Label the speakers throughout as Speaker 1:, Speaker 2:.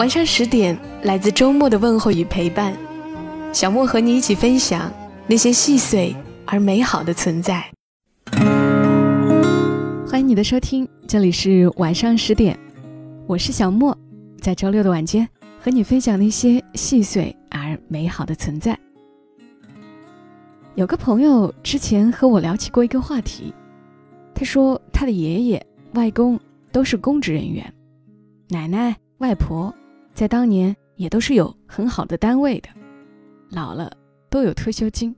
Speaker 1: 晚上十点，来自周末的问候与陪伴，小莫和你一起分享那些细碎而美好的存在。欢迎你的收听，这里是晚上十点，我是小莫，在周六的晚间和你分享那些细碎而美好的存在。有个朋友之前和我聊起过一个话题，他说他的爷爷、外公都是公职人员，奶奶、外婆。在当年也都是有很好的单位的，老了都有退休金。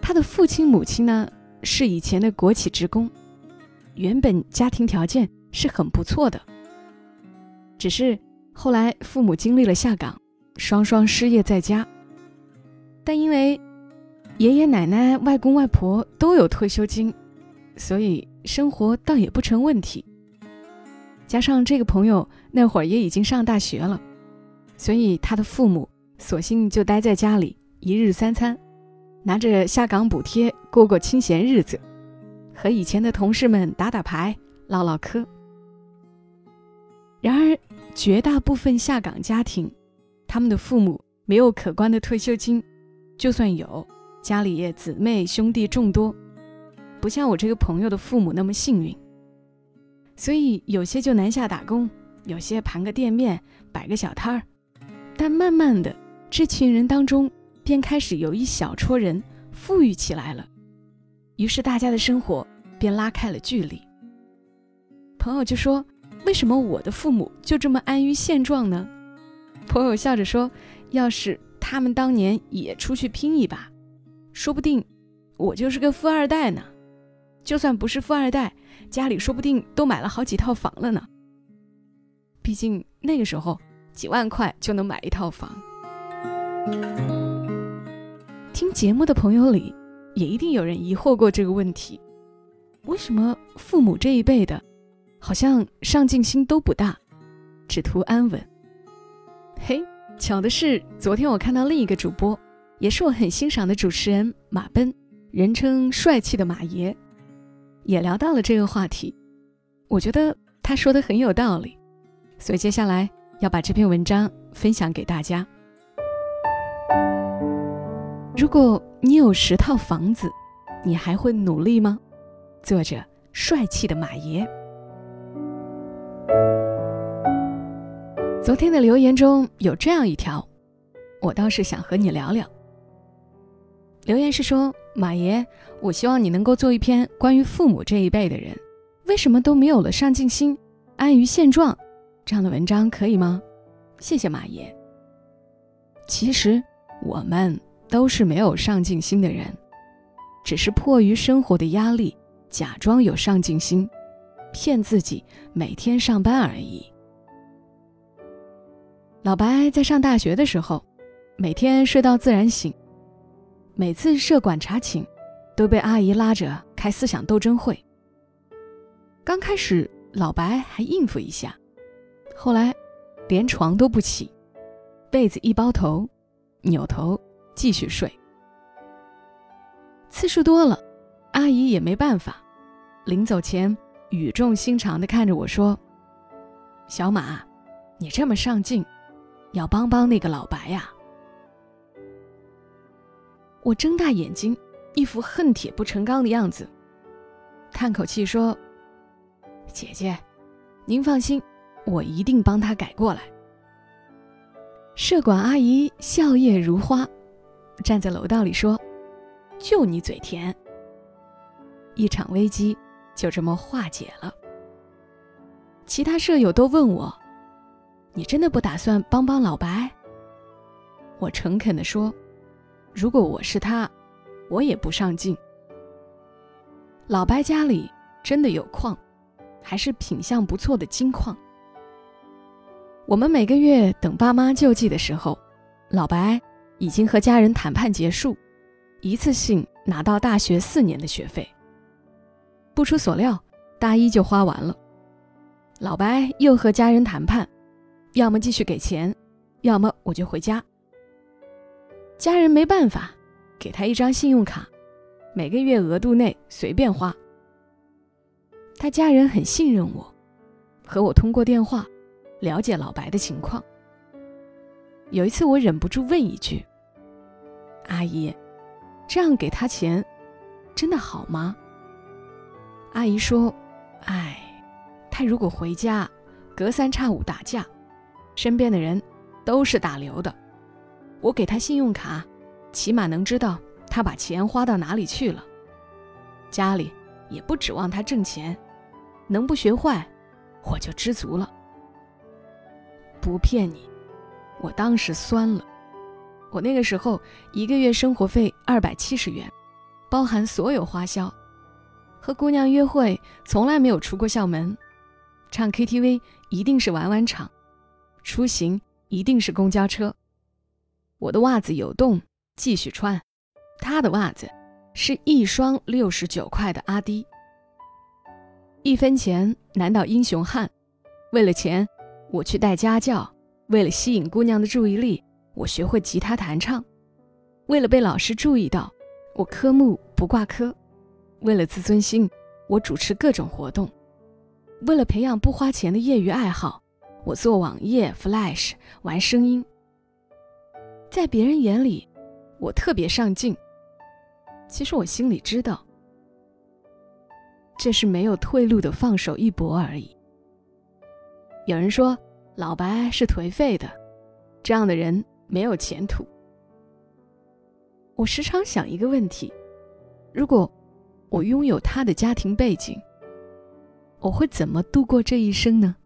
Speaker 1: 他的父亲母亲呢是以前的国企职工，原本家庭条件是很不错的。只是后来父母经历了下岗，双双失业在家。但因为爷爷奶奶、外公外婆都有退休金，所以生活倒也不成问题。加上这个朋友那会儿也已经上大学了，所以他的父母索性就待在家里一日三餐，拿着下岗补贴过过清闲日子，和以前的同事们打打牌、唠唠嗑。然而，绝大部分下岗家庭，他们的父母没有可观的退休金，就算有，家里也姊妹兄弟众多，不像我这个朋友的父母那么幸运。所以有些就南下打工，有些盘个店面，摆个小摊儿。但慢慢的，这群人当中便开始有一小撮人富裕起来了，于是大家的生活便拉开了距离。朋友就说：“为什么我的父母就这么安于现状呢？”朋友笑着说：“要是他们当年也出去拼一把，说不定我就是个富二代呢。就算不是富二代。”家里说不定都买了好几套房了呢。毕竟那个时候几万块就能买一套房。听节目的朋友里，也一定有人疑惑过这个问题：为什么父母这一辈的，好像上进心都不大，只图安稳？嘿，巧的是，昨天我看到另一个主播，也是我很欣赏的主持人马奔，人称帅气的马爷。也聊到了这个话题，我觉得他说的很有道理，所以接下来要把这篇文章分享给大家。如果你有十套房子，你还会努力吗？作者：帅气的马爷。昨天的留言中有这样一条，我倒是想和你聊聊。留言是说。马爷，我希望你能够做一篇关于父母这一辈的人为什么都没有了上进心、安于现状这样的文章，可以吗？谢谢马爷。其实我们都是没有上进心的人，只是迫于生活的压力，假装有上进心，骗自己每天上班而已。老白在上大学的时候，每天睡到自然醒。每次社管查寝，都被阿姨拉着开思想斗争会。刚开始，老白还应付一下，后来连床都不起，被子一包头，扭头继续睡。次数多了，阿姨也没办法，临走前语重心长地看着我说：“小马，你这么上进，要帮帮那个老白呀。”我睁大眼睛，一副恨铁不成钢的样子，叹口气说：“姐姐，您放心，我一定帮他改过来。”社管阿姨笑靥如花，站在楼道里说：“就你嘴甜。”一场危机就这么化解了。其他舍友都问我：“你真的不打算帮帮老白？”我诚恳地说。如果我是他，我也不上进。老白家里真的有矿，还是品相不错的金矿。我们每个月等爸妈救济的时候，老白已经和家人谈判结束，一次性拿到大学四年的学费。不出所料，大一就花完了。老白又和家人谈判，要么继续给钱，要么我就回家。家人没办法，给他一张信用卡，每个月额度内随便花。他家人很信任我，和我通过电话。了解老白的情况。有一次，我忍不住问一句：“阿姨，这样给他钱，真的好吗？”阿姨说：“哎，他如果回家，隔三差五打架，身边的人都是打流的。我给他信用卡，起码能知道他把钱花到哪里去了。家里也不指望他挣钱，能不学坏，我就知足了。”不骗你，我当时酸了。我那个时候一个月生活费二百七十元，包含所有花销。和姑娘约会从来没有出过校门，唱 KTV 一定是玩玩场，出行一定是公交车。我的袜子有洞，继续穿；他的袜子是一双六十九块的阿迪。一分钱难倒英雄汉，为了钱。我去带家教，为了吸引姑娘的注意力，我学会吉他弹唱；为了被老师注意到，我科目不挂科；为了自尊心，我主持各种活动；为了培养不花钱的业余爱好，我做网页、Flash、玩声音。在别人眼里，我特别上进，其实我心里知道，这是没有退路的放手一搏而已。有人说老白是颓废的，这样的人没有前途。我时常想一个问题：如果我拥有他的家庭背景，我会怎么度过这一生呢？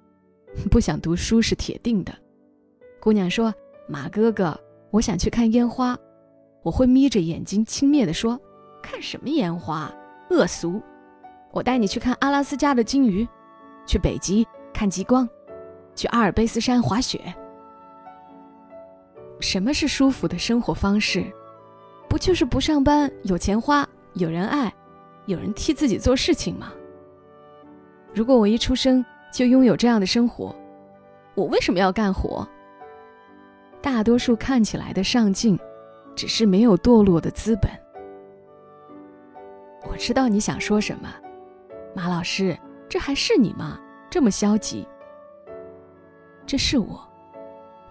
Speaker 1: 不想读书是铁定的。姑娘说：“马哥哥，我想去看烟花。”我会眯着眼睛轻蔑地说：“看什么烟花？恶俗！我带你去看阿拉斯加的鲸鱼，去北极。”看极光，去阿尔卑斯山滑雪。什么是舒服的生活方式？不就是不上班，有钱花，有人爱，有人替自己做事情吗？如果我一出生就拥有这样的生活，我为什么要干活？大多数看起来的上进，只是没有堕落的资本。我知道你想说什么，马老师，这还是你吗？这么消极，这是我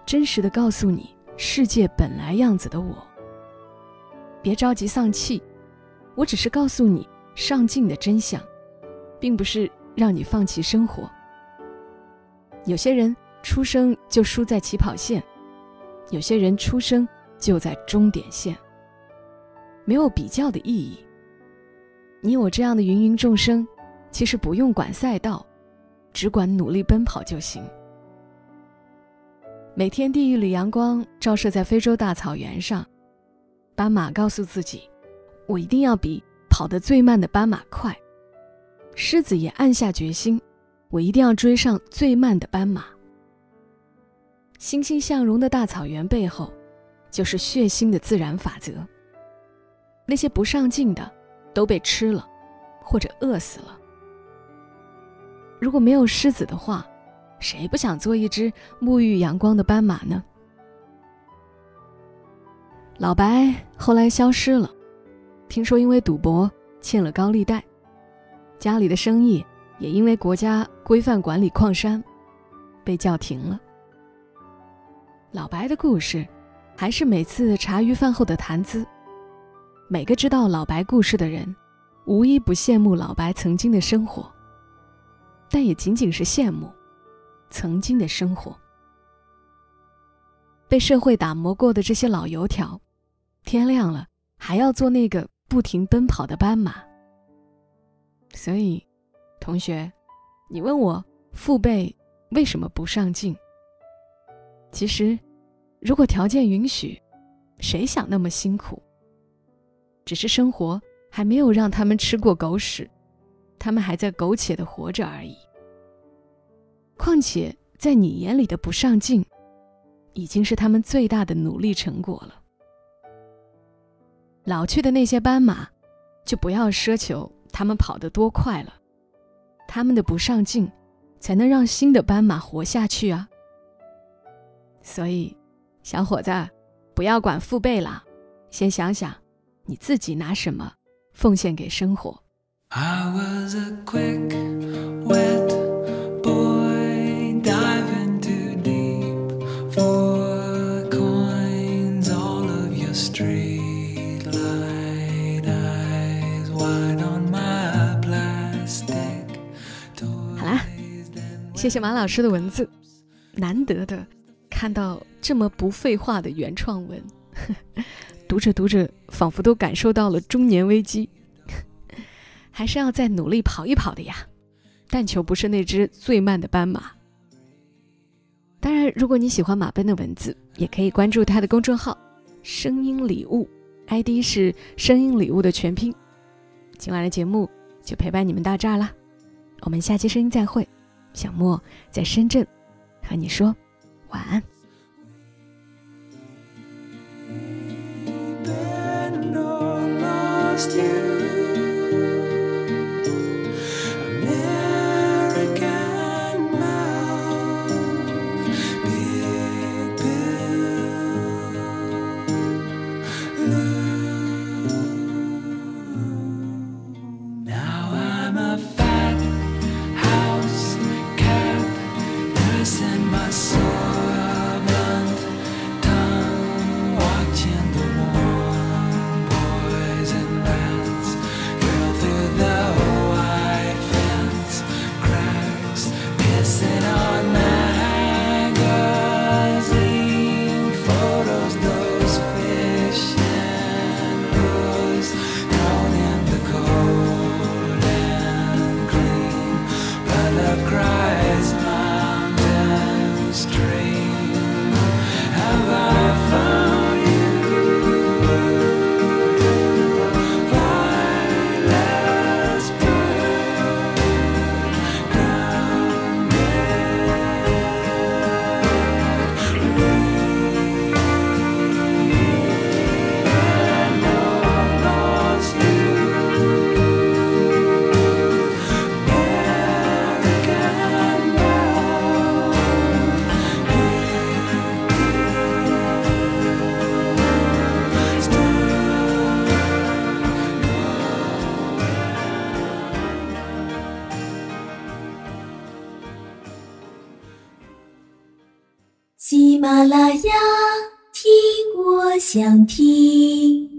Speaker 1: 真实的告诉你世界本来样子的我。别着急丧气，我只是告诉你上进的真相，并不是让你放弃生活。有些人出生就输在起跑线，有些人出生就在终点线，没有比较的意义。你我这样的芸芸众生，其实不用管赛道。只管努力奔跑就行。每天地狱里阳光照射在非洲大草原上，斑马告诉自己：“我一定要比跑得最慢的斑马快。”狮子也暗下决心：“我一定要追上最慢的斑马。”欣欣向荣的大草原背后，就是血腥的自然法则。那些不上进的，都被吃了，或者饿死了。如果没有狮子的话，谁不想做一只沐浴阳光的斑马呢？老白后来消失了，听说因为赌博欠了高利贷，家里的生意也因为国家规范管理矿山，被叫停了。老白的故事，还是每次茶余饭后的谈资。每个知道老白故事的人，无一不羡慕老白曾经的生活。但也仅仅是羡慕曾经的生活，被社会打磨过的这些老油条，天亮了还要做那个不停奔跑的斑马。所以，同学，你问我父辈为什么不上进？其实，如果条件允许，谁想那么辛苦？只是生活还没有让他们吃过狗屎。他们还在苟且的活着而已。况且
Speaker 2: 在你眼里的不上进，已经是他们最大的努力成果了。老去的那些斑马，就不要奢求他们跑得多快了，他们的不上进，才能让新的斑马活下去啊。所以，小伙子，不要管父辈了，先想想你自己拿什么奉献给生活。好谢谢马老师的文字，难得的看到这么不废话的原创文，读着读着，仿佛都感受到了中年危机。还是要再努力跑一跑的呀，但求不是那只最慢的斑马。当然，如果你喜欢马奔的文字，也可以关注他的公众号“声音礼物 ”，ID 是“声音礼物”的全拼。今晚的节目就陪伴你们到这儿了，我们下期声音再会。小莫在深圳和你说晚安。
Speaker 3: 啦啦呀，听我想听。